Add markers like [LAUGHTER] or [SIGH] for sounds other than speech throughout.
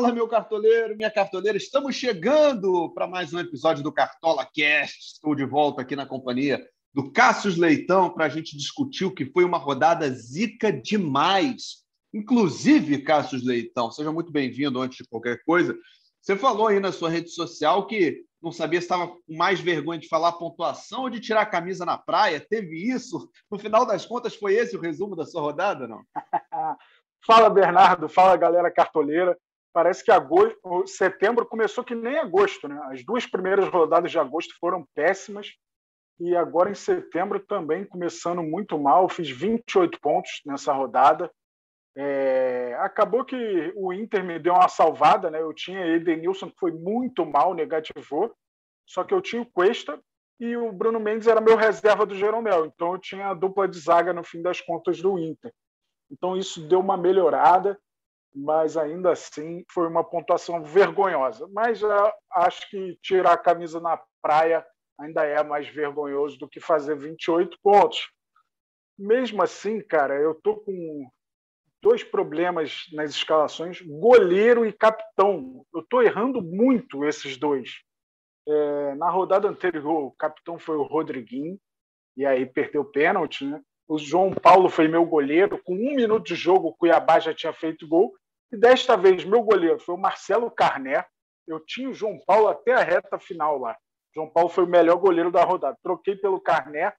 Fala, meu cartoleiro, minha cartoleira. Estamos chegando para mais um episódio do Cartola Cast. Estou de volta aqui na companhia do Cássio Leitão para a gente discutir o que foi uma rodada zica demais. Inclusive, Cássio Leitão, seja muito bem-vindo antes de qualquer coisa. Você falou aí na sua rede social que não sabia se estava com mais vergonha de falar pontuação ou de tirar a camisa na praia. Teve isso? No final das contas, foi esse o resumo da sua rodada, não? [LAUGHS] fala, Bernardo. Fala, galera cartoleira parece que agosto, setembro começou que nem agosto, né? As duas primeiras rodadas de agosto foram péssimas e agora em setembro também começando muito mal. Fiz 28 pontos nessa rodada. É, acabou que o Inter me deu uma salvada, né? Eu tinha Edenilson que foi muito mal, negativou. Só que eu tinha o Cuesta e o Bruno Mendes era meu reserva do Jeromel. Então eu tinha a dupla de zaga no fim das contas do Inter. Então isso deu uma melhorada mas ainda assim foi uma pontuação vergonhosa. Mas uh, acho que tirar a camisa na praia ainda é mais vergonhoso do que fazer 28 pontos. Mesmo assim, cara, eu tô com dois problemas nas escalações: goleiro e capitão. Eu tô errando muito esses dois. É, na rodada anterior, o capitão foi o Rodriguinho, e aí perdeu pênalti, né? O João Paulo foi meu goleiro. Com um minuto de jogo, o Cuiabá já tinha feito gol. E desta vez, meu goleiro foi o Marcelo Carné. Eu tinha o João Paulo até a reta final lá. O João Paulo foi o melhor goleiro da rodada. Troquei pelo Carné.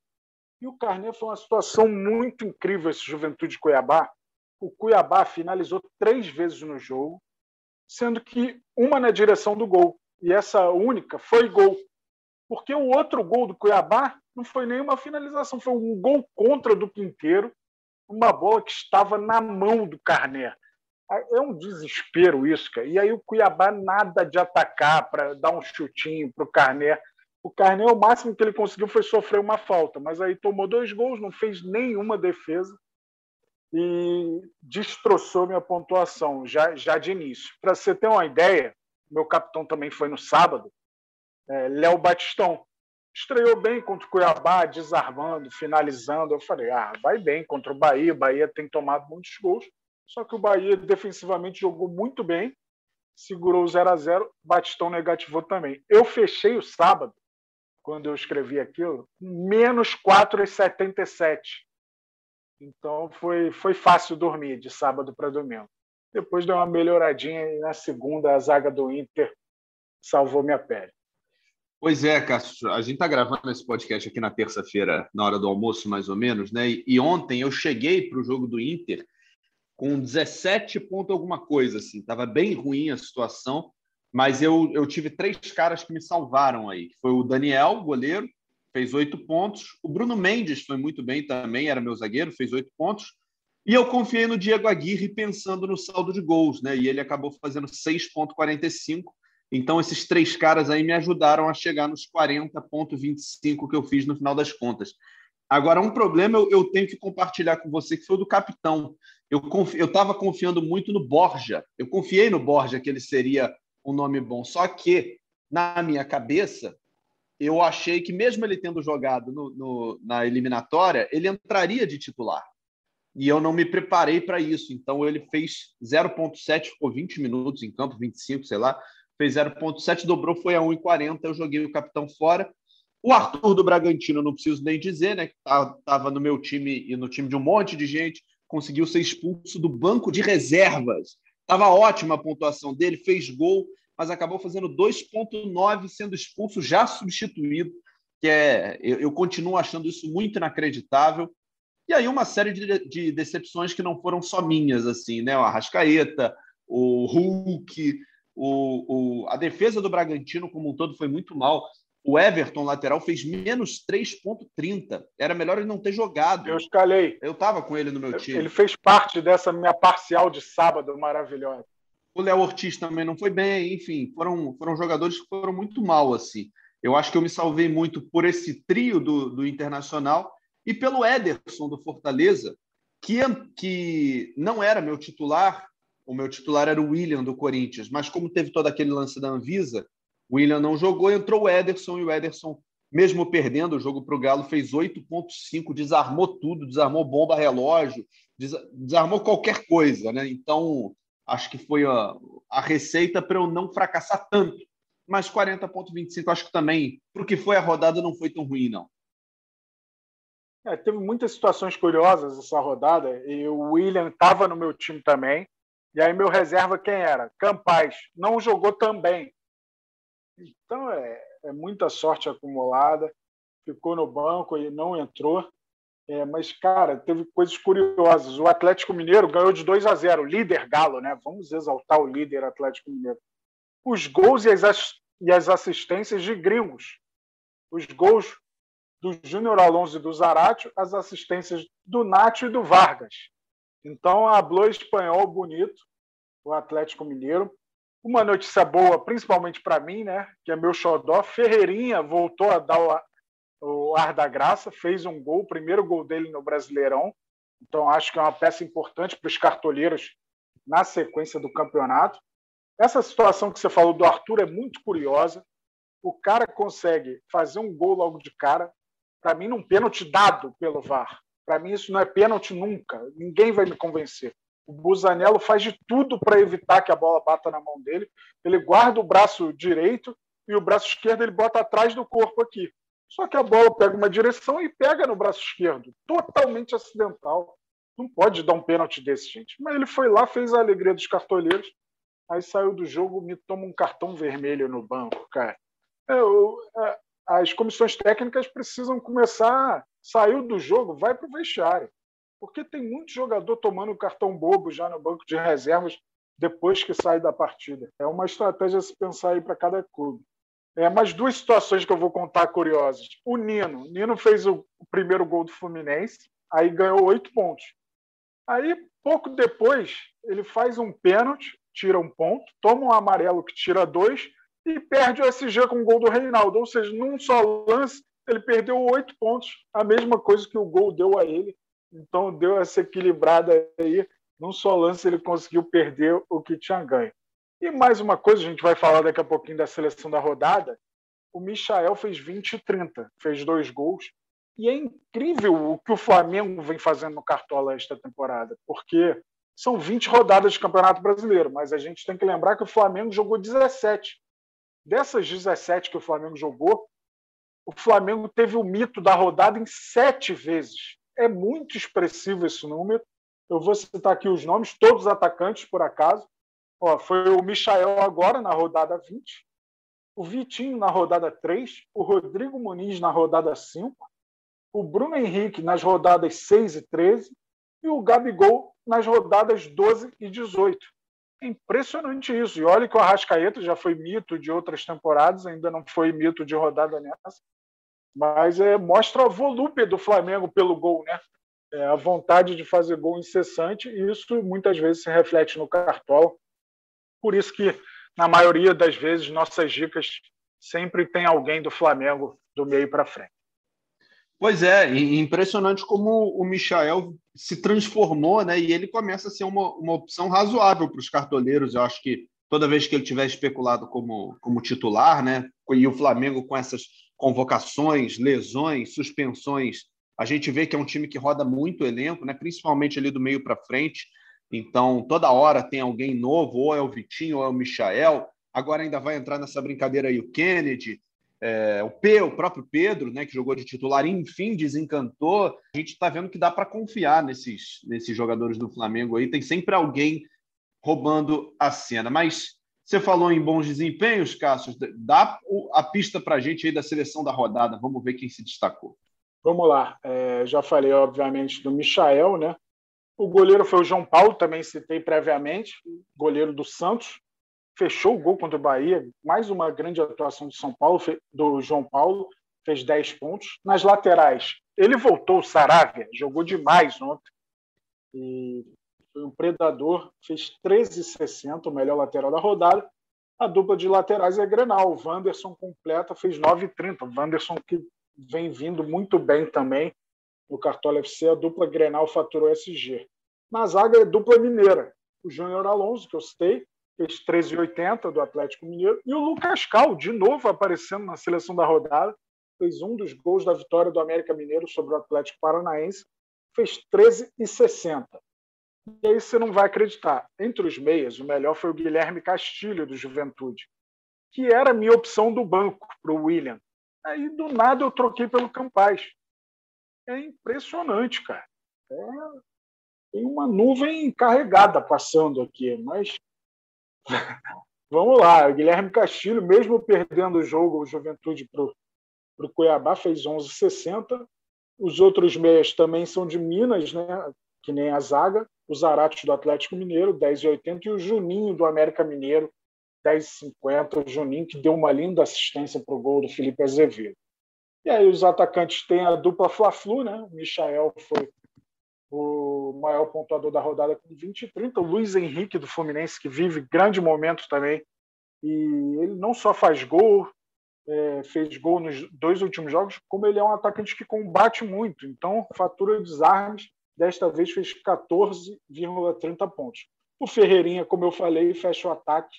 E o Carné foi uma situação muito incrível, esse Juventude Cuiabá. O Cuiabá finalizou três vezes no jogo, sendo que uma na direção do gol. E essa única foi gol. Porque o outro gol do Cuiabá não foi nenhuma finalização, foi um gol contra do Quinteiro, uma bola que estava na mão do Carné. É um desespero isso, cara. E aí o Cuiabá nada de atacar para dar um chutinho para o Carné. O Carné, o máximo que ele conseguiu foi sofrer uma falta, mas aí tomou dois gols, não fez nenhuma defesa e destroçou minha pontuação já, já de início. Para você ter uma ideia, meu capitão também foi no sábado, é, Léo Batistão. Estreou bem contra o Cuiabá, desarmando, finalizando. Eu falei, ah, vai bem contra o Bahia. O Bahia tem tomado muitos gols. Só que o Bahia defensivamente jogou muito bem, segurou o 0 a 0 Batistão negativou também. Eu fechei o sábado, quando eu escrevi aquilo, menos 4,77. Então foi, foi fácil dormir de sábado para domingo. Depois deu uma melhoradinha e na segunda a zaga do Inter salvou minha pele. Pois é, Cássio, a gente está gravando esse podcast aqui na terça-feira, na hora do almoço, mais ou menos, né? E, ontem eu cheguei para o jogo do Inter com 17 pontos alguma coisa, assim. Tava bem ruim a situação, mas eu, eu tive três caras que me salvaram aí. Foi o Daniel, goleiro, fez oito pontos. O Bruno Mendes foi muito bem também, era meu zagueiro, fez oito pontos. E eu confiei no Diego Aguirre pensando no saldo de gols, né? E ele acabou fazendo 6,45. Então, esses três caras aí me ajudaram a chegar nos 40,25 que eu fiz no final das contas. Agora, um problema eu, eu, tenho que compartilhar com você, que foi o do capitão. Eu estava confiando muito no Borja. Eu confiei no Borja que ele seria um nome bom. Só que, na minha cabeça, eu achei que, mesmo ele tendo jogado no, no, na eliminatória, ele entraria de titular. E eu não me preparei para isso. Então, ele fez 0,7, ficou 20 minutos em campo, 25, sei lá. Fez 0,7, dobrou, foi a 1,40. Eu joguei o capitão fora o Arthur do Bragantino, não preciso nem dizer, né? Que estava tá, no meu time e no time de um monte de gente, conseguiu ser expulso do banco de reservas. Estava ótima a pontuação dele, fez gol, mas acabou fazendo 2,9 sendo expulso, já substituído. Que é, eu, eu, continuo achando isso muito inacreditável. E aí uma série de, de decepções que não foram só minhas, assim, né? O Arrascaeta, o Hulk, o, o, a defesa do Bragantino como um todo foi muito mal. O Everton, lateral, fez menos 3,30. Era melhor ele não ter jogado. Eu escalei. Eu estava com ele no meu time. Ele fez parte dessa minha parcial de sábado maravilhosa. O Léo Ortiz também não foi bem. Enfim, foram, foram jogadores que foram muito mal. assim. Eu acho que eu me salvei muito por esse trio do, do Internacional e pelo Ederson do Fortaleza, que, que não era meu titular. O meu titular era o William do Corinthians, mas como teve todo aquele lance da Anvisa, o William não jogou, entrou o Ederson e o Ederson, mesmo perdendo o jogo para o Galo, fez 8,5, desarmou tudo, desarmou bomba relógio, desarmou qualquer coisa. Né? Então, acho que foi a, a receita para eu não fracassar tanto. Mas 40,25 acho que também, para o que foi a rodada, não foi tão ruim, não. É, teve muitas situações curiosas essa rodada, e o William estava no meu time também. E aí, meu reserva, quem era? Campaz. Não jogou também. Então, é, é muita sorte acumulada. Ficou no banco e não entrou. É, mas, cara, teve coisas curiosas. O Atlético Mineiro ganhou de 2 a 0, líder Galo, né? Vamos exaltar o líder Atlético Mineiro. Os gols e as, e as assistências de gringos. Os gols do Júnior Alonso e do Zarate, as assistências do Nacho e do Vargas. Então, hablou espanhol bonito, o Atlético Mineiro. Uma notícia boa, principalmente para mim, né? Que é meu xodó. Ferreirinha voltou a dar o ar da graça, fez um gol, o primeiro gol dele no Brasileirão. Então, acho que é uma peça importante para os cartoleiros na sequência do campeonato. Essa situação que você falou do Arthur é muito curiosa. O cara consegue fazer um gol logo de cara, para mim, num pênalti dado pelo VAR. Para mim, isso não é pênalti nunca. Ninguém vai me convencer. O Busanello faz de tudo para evitar que a bola bata na mão dele. Ele guarda o braço direito e o braço esquerdo ele bota atrás do corpo aqui. Só que a bola pega uma direção e pega no braço esquerdo. Totalmente acidental. Não pode dar um pênalti desse, gente. Mas ele foi lá, fez a alegria dos cartoleiros, aí saiu do jogo, me toma um cartão vermelho no banco, cara. Eu, é, as comissões técnicas precisam começar. Saiu do jogo, vai para o vestiário. Porque tem muito jogador tomando cartão bobo já no banco de reservas depois que sai da partida. É uma estratégia a se pensar aí para cada clube. É, mas duas situações que eu vou contar curiosas. O Nino. O Nino fez o primeiro gol do Fluminense, aí ganhou oito pontos. Aí, pouco depois, ele faz um pênalti, tira um ponto, toma um amarelo que tira dois e perde o SG com o gol do Reinaldo. Ou seja, num só lance, ele perdeu oito pontos, a mesma coisa que o gol deu a ele. Então, deu essa equilibrada aí. Num só lance, ele conseguiu perder o que tinha ganho. E mais uma coisa, a gente vai falar daqui a pouquinho da seleção da rodada. O Michael fez 20 e 30, fez dois gols. E é incrível o que o Flamengo vem fazendo no Cartola esta temporada, porque são 20 rodadas de Campeonato Brasileiro, mas a gente tem que lembrar que o Flamengo jogou 17. Dessas 17 que o Flamengo jogou, o Flamengo teve o mito da rodada em sete vezes. É muito expressivo esse número. Eu vou citar aqui os nomes, todos atacantes, por acaso. Ó, foi o Michael agora na rodada 20, o Vitinho na rodada 3, o Rodrigo Muniz na rodada 5, o Bruno Henrique nas rodadas 6 e 13 e o Gabigol nas rodadas 12 e 18. Impressionante isso. E olha que o Arrascaeta já foi mito de outras temporadas, ainda não foi mito de rodada nessa. Mas é, mostra a volúpia do Flamengo pelo gol, né? É, a vontade de fazer gol incessante, e isso muitas vezes se reflete no cartola. Por isso que, na maioria das vezes, nossas dicas sempre tem alguém do Flamengo do meio para frente. Pois é, impressionante como o Michael se transformou, né? E ele começa a ser uma, uma opção razoável para os cartoleiros. Eu acho que toda vez que ele tiver especulado como, como titular, né? E o Flamengo com essas convocações, lesões, suspensões, a gente vê que é um time que roda muito elenco, né? Principalmente ali do meio para frente. Então, toda hora tem alguém novo, ou é o Vitinho, ou é o Michael. Agora ainda vai entrar nessa brincadeira aí o Kennedy, é, o P, o próprio Pedro, né, que jogou de titular, enfim, desencantou. A gente está vendo que dá para confiar nesses, nesses jogadores do Flamengo aí. Tem sempre alguém roubando a cena. Mas você falou em bons desempenhos, Cássio. Dá a pista para a gente aí da seleção da rodada. Vamos ver quem se destacou. Vamos lá. É, já falei, obviamente, do Michael, né? O goleiro foi o João Paulo, também citei previamente, goleiro do Santos. Fechou o gol contra o Bahia. Mais uma grande atuação do São Paulo, do João Paulo, fez 10 pontos. Nas laterais, ele voltou, o Saravia, jogou demais ontem. E foi um predador, fez 13,60, o melhor lateral da rodada. A dupla de laterais é Grenal. O Wanderson completa, fez 9,30. O Wanderson que vem vindo muito bem também no Cartola FC, a dupla Grenal faturou SG. Na zaga é dupla mineira. O Júnior Alonso, que eu citei, fez 13,80 do Atlético Mineiro. E o Lucas Cal, de novo aparecendo na seleção da rodada, fez um dos gols da vitória do América Mineiro sobre o Atlético Paranaense, fez 13,60. E aí você não vai acreditar. Entre os meias, o melhor foi o Guilherme Castilho, do Juventude, que era a minha opção do banco para o William. Aí, do nada, eu troquei pelo Campaz. É impressionante, cara. É... Tem uma nuvem carregada passando aqui, mas vamos lá. O Guilherme Castilho, mesmo perdendo o jogo, o Juventude para o Cuiabá, fez 11,60. Os outros meias também são de Minas, né? que nem a zaga. O Zarate do Atlético Mineiro, 10,80. E o Juninho do América Mineiro, 10,50. O Juninho que deu uma linda assistência para o gol do Felipe Azevedo. E aí os atacantes têm a dupla Fla-Flu, né? O Michael foi o maior pontuador da rodada com 20 e 30. O Luiz Henrique do Fluminense, que vive grande momento também. E ele não só faz gol, é, fez gol nos dois últimos jogos, como ele é um atacante que combate muito. Então, fatura desarmes, desta vez fez 14,30 pontos. O Ferreirinha, como eu falei, fecha o ataque,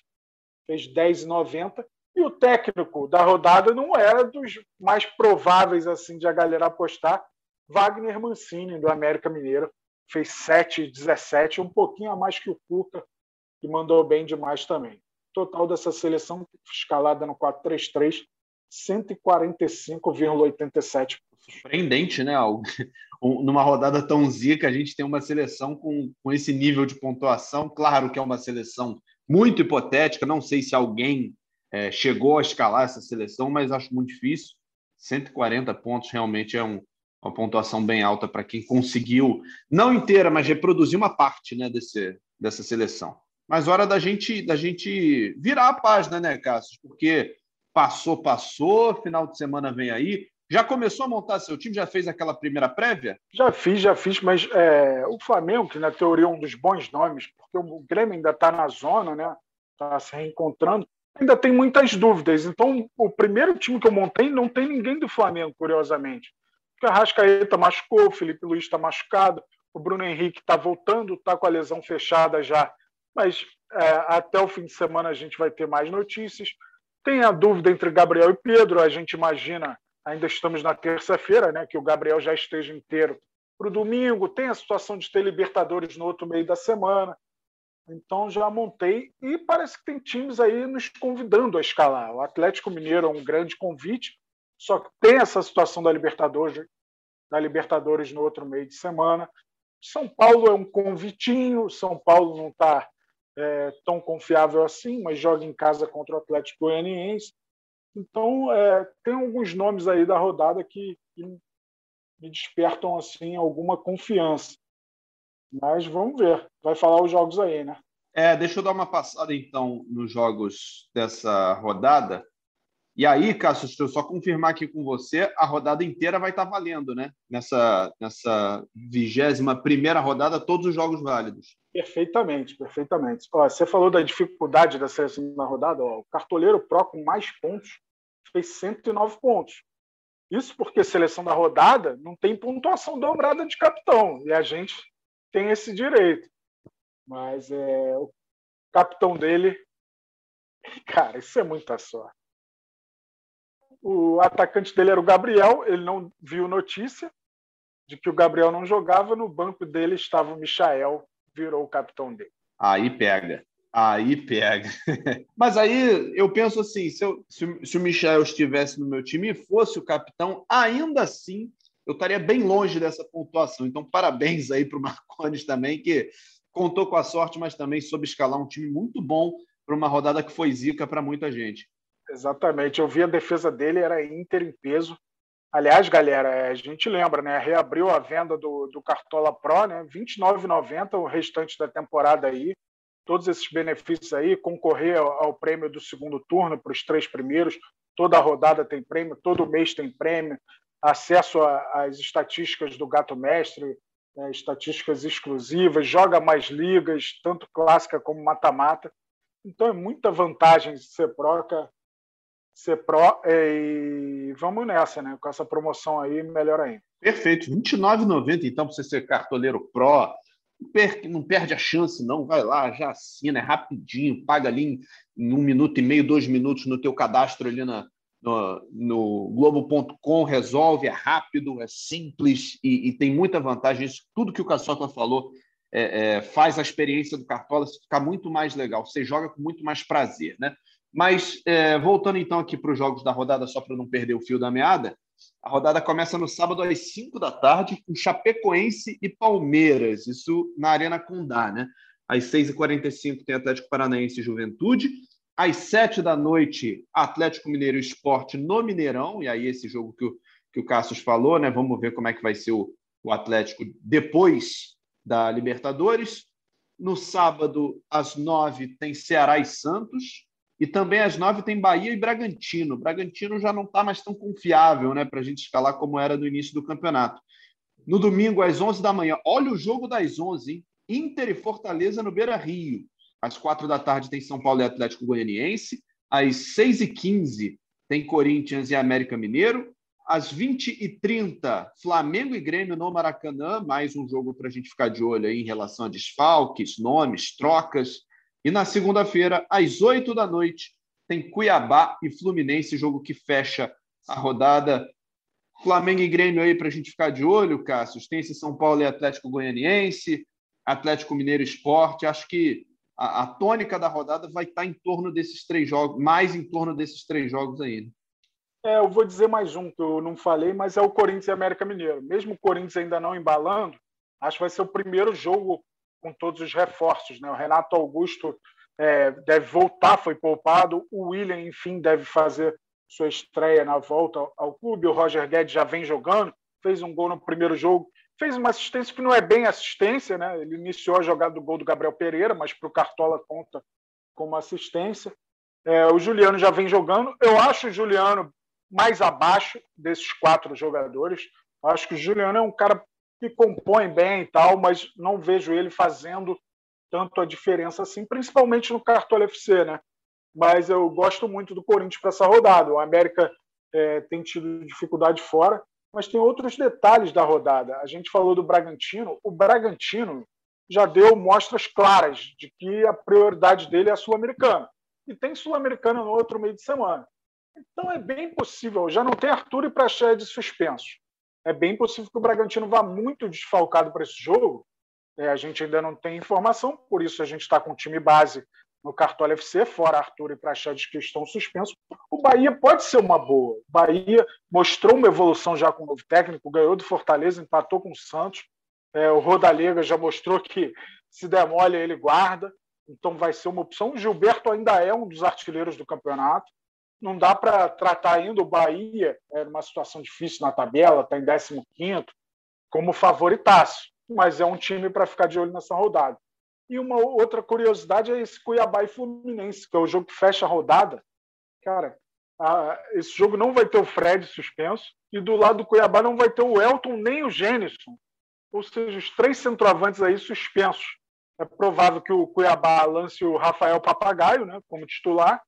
fez 10,90. E o técnico da rodada não era dos mais prováveis assim de a galera apostar. Wagner Mancini, do América Mineiro, fez 7,17, um pouquinho a mais que o Cuca, que mandou bem demais também. Total dessa seleção escalada no 4-3-3, 145,87. Surpreendente, né? [LAUGHS] Numa rodada tão zica, a gente tem uma seleção com, com esse nível de pontuação. Claro que é uma seleção muito hipotética, não sei se alguém é, chegou a escalar essa seleção, mas acho muito difícil. 140 pontos realmente é um, uma pontuação bem alta para quem conseguiu, não inteira, mas reproduzir uma parte né, desse, dessa seleção. Mas hora da gente, da gente virar a página, né, Cássio? Porque passou, passou, final de semana vem aí. Já começou a montar seu time? Já fez aquela primeira prévia? Já fiz, já fiz, mas é, o Flamengo, que na teoria é um dos bons nomes, porque o Grêmio ainda está na zona, né? Está se reencontrando ainda tem muitas dúvidas. Então, o primeiro time que eu montei não tem ninguém do Flamengo, curiosamente. Porque a Rascaeta machucou, o Felipe Luiz está machucado, o Bruno Henrique está voltando, está com a lesão fechada já. Mas é, até o fim de semana a gente vai ter mais notícias. Tem a dúvida entre Gabriel e Pedro, a gente imagina, ainda estamos na terça-feira, né, que o Gabriel já esteja inteiro para o domingo. Tem a situação de ter Libertadores no outro meio da semana. Então já montei e parece que tem times aí nos convidando a escalar. O Atlético Mineiro é um grande convite, só que tem essa situação da Libertadores, da Libertadores no outro meio de semana. São Paulo é um convitinho, São Paulo não está é, tão confiável assim, mas joga em casa contra o Atlético Goianiense. Então é, tem alguns nomes aí da rodada que, que me despertam assim alguma confiança. Mas vamos ver. Vai falar os jogos aí, né? É, deixa eu dar uma passada então nos jogos dessa rodada. E aí, Cássio, deixa eu só confirmar aqui com você, a rodada inteira vai estar valendo, né? Nessa, nessa vigésima primeira rodada, todos os jogos válidos. Perfeitamente, perfeitamente. Ó, você falou da dificuldade da seleção na rodada. Ó, o cartoleiro Pro com mais pontos fez 109 pontos. Isso porque seleção da rodada não tem pontuação dobrada de capitão. E a gente tem esse direito. Mas é, o capitão dele, [LAUGHS] cara, isso é muita sorte. O atacante dele era o Gabriel, ele não viu notícia de que o Gabriel não jogava, no banco dele estava o Michael, virou o capitão dele. Aí pega. Aí pega. [LAUGHS] Mas aí eu penso assim: se, eu, se, se, o Michel estivesse no meu time e fosse o capitão, ainda assim eu estaria bem longe dessa pontuação. Então, parabéns aí para o Marcones também, que contou com a sorte, mas também soube escalar um time muito bom para uma rodada que foi zica para muita gente. Exatamente. Eu vi a defesa dele, era Inter em peso. Aliás, galera, a gente lembra, né? Reabriu a venda do, do Cartola Pro, né? R$ 29,90 o restante da temporada aí. Todos esses benefícios aí, concorrer ao, prêmio do segundo turno para os três primeiros. Toda rodada tem prêmio, todo mês tem prêmio acesso às estatísticas do Gato Mestre, né, estatísticas exclusivas, joga mais ligas, tanto clássica como mata-mata. Então é muita vantagem ser pro, ser pro é, e vamos nessa, né? Com essa promoção aí, melhor ainda. Perfeito, R$ 29,90 então para você ser cartoleiro pro. Não perde a chance, não. Vai lá, já assina, é rapidinho, paga ali em um minuto e meio, dois minutos no teu cadastro ali na, no, no Globo.com, resolve, é rápido, é simples e, e, tem muita vantagem. Isso, tudo que o Caçoca falou é, é, faz a experiência do Cartola ficar muito mais legal. Você joga com muito mais prazer, né? Mas é, voltando então aqui para os jogos da rodada, só para não perder o fio da meada, a rodada começa no sábado às 5 da tarde com Chapecoense e Palmeiras, isso na Arena Condá, né? Às 6h45 tem Atlético Paranaense e Juventude. Às 7 da noite, Atlético Mineiro Esporte no Mineirão, e aí esse jogo que o, que o Cassius falou, né? Vamos ver como é que vai ser o, o Atlético depois da Libertadores. No sábado, às 9 tem Ceará e Santos. E também às nove tem Bahia e Bragantino. Bragantino já não está mais tão confiável né, para a gente escalar como era no início do campeonato. No domingo, às 11 da manhã, olha o jogo das 11, hein? Inter e Fortaleza no Beira Rio. Às quatro da tarde tem São Paulo e Atlético Goianiense. Às 6h15 tem Corinthians e América Mineiro. Às 20h30, Flamengo e Grêmio no Maracanã. Mais um jogo para a gente ficar de olho aí em relação a desfalques, nomes, trocas. E na segunda-feira, às 8 da noite, tem Cuiabá e Fluminense, jogo que fecha a rodada. Flamengo e Grêmio aí para a gente ficar de olho, Cássio. Tem esse São Paulo e Atlético Goianiense, Atlético Mineiro Esporte. Acho que a, a, tônica da rodada vai estar em torno desses três jogos, mais em torno desses três jogos aí. Né? É, eu vou dizer mais um que eu não falei, mas é o Corinthians e América Mineiro. Mesmo o Corinthians ainda não embalando, acho que vai ser o primeiro jogo com todos os reforços. Né? O Renato Augusto é, deve voltar, foi poupado. O William, enfim, deve fazer sua estreia na volta ao clube. O Roger Guedes já vem jogando, fez um gol no primeiro jogo, fez uma assistência que não é bem assistência, né? Ele iniciou a jogada do gol do Gabriel Pereira, mas para o Cartola conta como assistência. É, o Juliano já vem jogando. Eu acho o Juliano mais abaixo desses quatro jogadores. acho que o Juliano é um cara que compõe bem e tal, mas não vejo ele fazendo tanto a diferença assim, principalmente no Cartola FC, né? Mas eu gosto muito do Corinthians para essa rodada. O América é, tem tido dificuldade fora, mas tem outros detalhes da rodada. A gente falou do Bragantino. O Bragantino já deu mostras claras de que a prioridade dele é a Sul-Americana. E tem Sul-Americana no outro meio de semana. Então é bem possível. Já não tem Arthur e Praxedes suspensos é bem possível que o Bragantino vá muito desfalcado para esse jogo. É, a gente ainda não tem informação, por isso a gente está com o time base no Cartola FC, fora Arthur e Praxedes que estão suspensos. O Bahia pode ser uma boa. O Bahia mostrou uma evolução já com o novo técnico, ganhou do Fortaleza, empatou com o Santos. É, o Rodalega já mostrou que se demole ele guarda, então vai ser uma opção. O Gilberto ainda é um dos artilheiros do campeonato não dá para tratar ainda o Bahia, é uma situação difícil na tabela, está em 15 como favoritaço, mas é um time para ficar de olho nessa rodada. E uma outra curiosidade é esse Cuiabá e Fluminense, que é o jogo que fecha a rodada. Cara, a, esse jogo não vai ter o Fred suspenso, e do lado do Cuiabá não vai ter o Elton nem o Gênison. Ou seja, os três centroavantes aí suspensos. É provável que o Cuiabá lance o Rafael Papagaio né, como titular,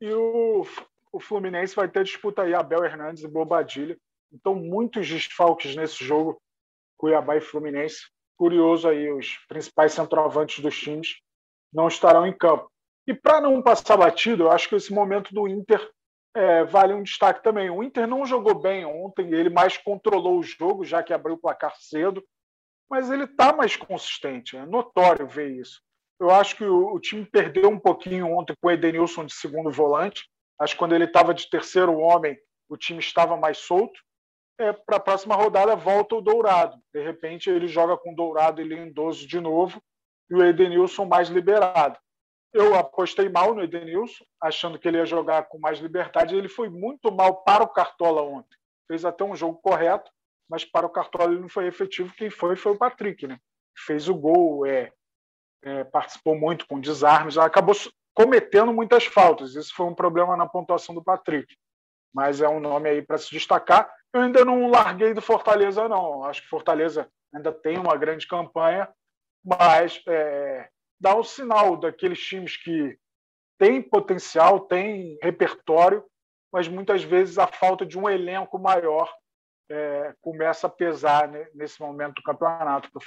e o, o Fluminense vai ter disputa aí, Abel Hernandes e Bobadilha. Então, muitos desfalques nesse jogo, Cuiabá e Fluminense. Curioso aí, os principais centroavantes dos times não estarão em campo. E para não passar batido, eu acho que esse momento do Inter é, vale um destaque também. O Inter não jogou bem ontem, ele mais controlou o jogo, já que abriu o placar cedo, mas ele está mais consistente, é notório ver isso. Eu acho que o, time perdeu um pouquinho ontem com o Edenilson de segundo volante. Acho que quando ele estava de terceiro homem, o time estava mais solto. É, Para a próxima rodada, volta o Dourado. De repente, ele joga com o Dourado e Lindoso de novo e o Edenilson mais liberado. Eu apostei mal no Edenilson, achando que ele ia jogar com mais liberdade. Ele foi muito mal para o Cartola ontem. Fez até um jogo correto, mas para o Cartola ele não foi efetivo. Quem foi foi o Patrick, né? Fez o gol, é, é, participou muito com desarmes, acabou cometendo muitas faltas. Isso foi um problema na pontuação do Patrick. Mas é um nome aí para se destacar. Eu ainda não larguei do Fortaleza, não. Acho que Fortaleza ainda tem uma grande campanha, mas é, dá um sinal daqueles times que têm potencial, têm repertório, mas muitas vezes a falta de um elenco maior é, começa a pesar né, nesse momento do campeonato para o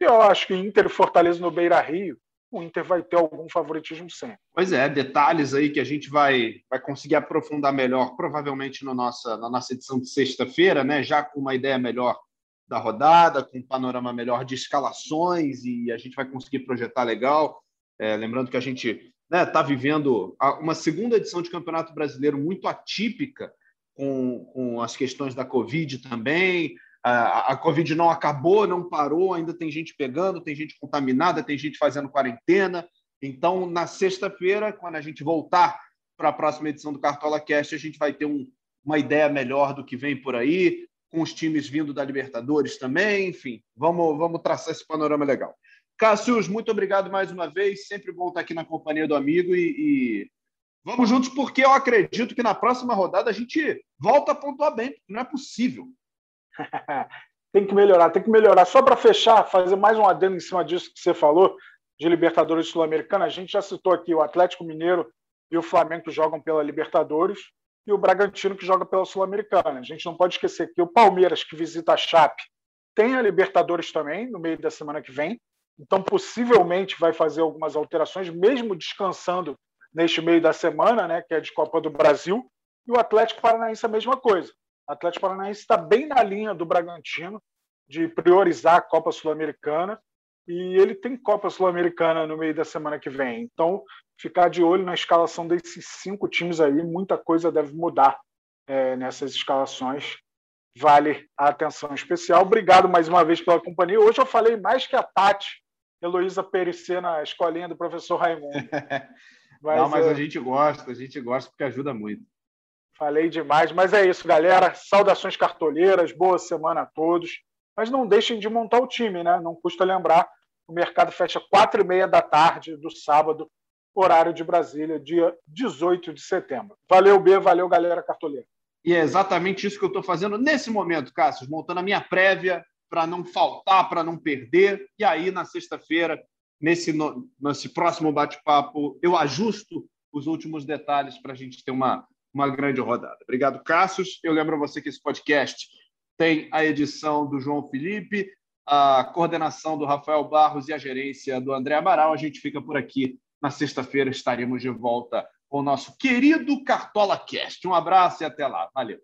Eu acho que Inter e Fortaleza no Beira Rio, o Inter vai ter algum favoritismo sempre. Pois é, detalhes aí que a gente vai, vai conseguir aprofundar melhor, provavelmente no nossa, na nossa edição de sexta-feira, né? já com uma ideia melhor da rodada, com um panorama melhor de escalações e a gente vai conseguir projetar legal. É, lembrando que a gente está né, tá vivendo uma segunda edição de Campeonato Brasileiro muito atípica, com, com as questões da Covid também. A, Covid não acabou, não parou, ainda tem gente pegando, tem gente contaminada, tem gente fazendo quarentena. Então, na sexta-feira, quando a gente voltar para a próxima edição do Cartola Cast, a gente vai ter um, uma ideia melhor do que vem por aí, com os times vindo da Libertadores também, enfim, vamos, vamos traçar esse panorama legal. Cássio, muito obrigado mais uma vez, sempre bom estar aqui na companhia do amigo e, e, vamos juntos, porque eu acredito que na próxima rodada a gente volta a pontuar bem, não é possível. [LAUGHS] tem que melhorar, tem que melhorar. Só para fechar, fazer mais um adendo em cima disso que você falou, de Libertadores Sul-Americana, a gente já citou aqui o Atlético Mineiro e o Flamengo que jogam pela Libertadores e o Bragantino que joga pela Sul-Americana. A gente não pode esquecer que o Palmeiras, que visita a Chape, tem a Libertadores também no meio da semana que vem. Então, possivelmente vai fazer algumas alterações, mesmo descansando neste meio da semana, né, que é de Copa do Brasil. E o Atlético Paranaense a mesma coisa. O Atlético Paranaense está bem na linha do Bragantino de priorizar a Copa Sul-Americana e ele tem Copa Sul-Americana no meio da semana que vem. Então, ficar de olho na escalação desses cinco times aí, muita coisa deve mudar é, nessas escalações. Vale a atenção especial. Obrigado mais uma vez pela companhia. Hoje eu falei mais que a Tati, Heloísa Perissé na escolinha do professor Raimundo. [LAUGHS] Mas, Não, mas a gente gosta, a gente gosta porque ajuda muito. Falei demais, mas é isso, galera. Saudações cartoleiras, boa semana a todos. Mas não deixem de montar o time, né? Não custa lembrar o mercado fecha quatro e meia da tarde do sábado, horário de Brasília, dia 18 de setembro. Valeu, B, valeu, galera cartoleira. E é exatamente isso que eu estou fazendo nesse momento, Cássio, montando a minha prévia para não faltar, para não perder. E aí, na sexta-feira, nesse, nesse próximo bate-papo, eu ajusto os últimos detalhes para a gente ter uma, uma grande rodada. Obrigado, Cássio. Eu lembro a você que esse podcast tem a edição do João Felipe, a coordenação do Rafael Barros e a gerência do André Amaral. A gente fica por aqui. Na sexta-feira estaremos de volta com o nosso querido Cartola Cast. Um abraço e até lá. Valeu.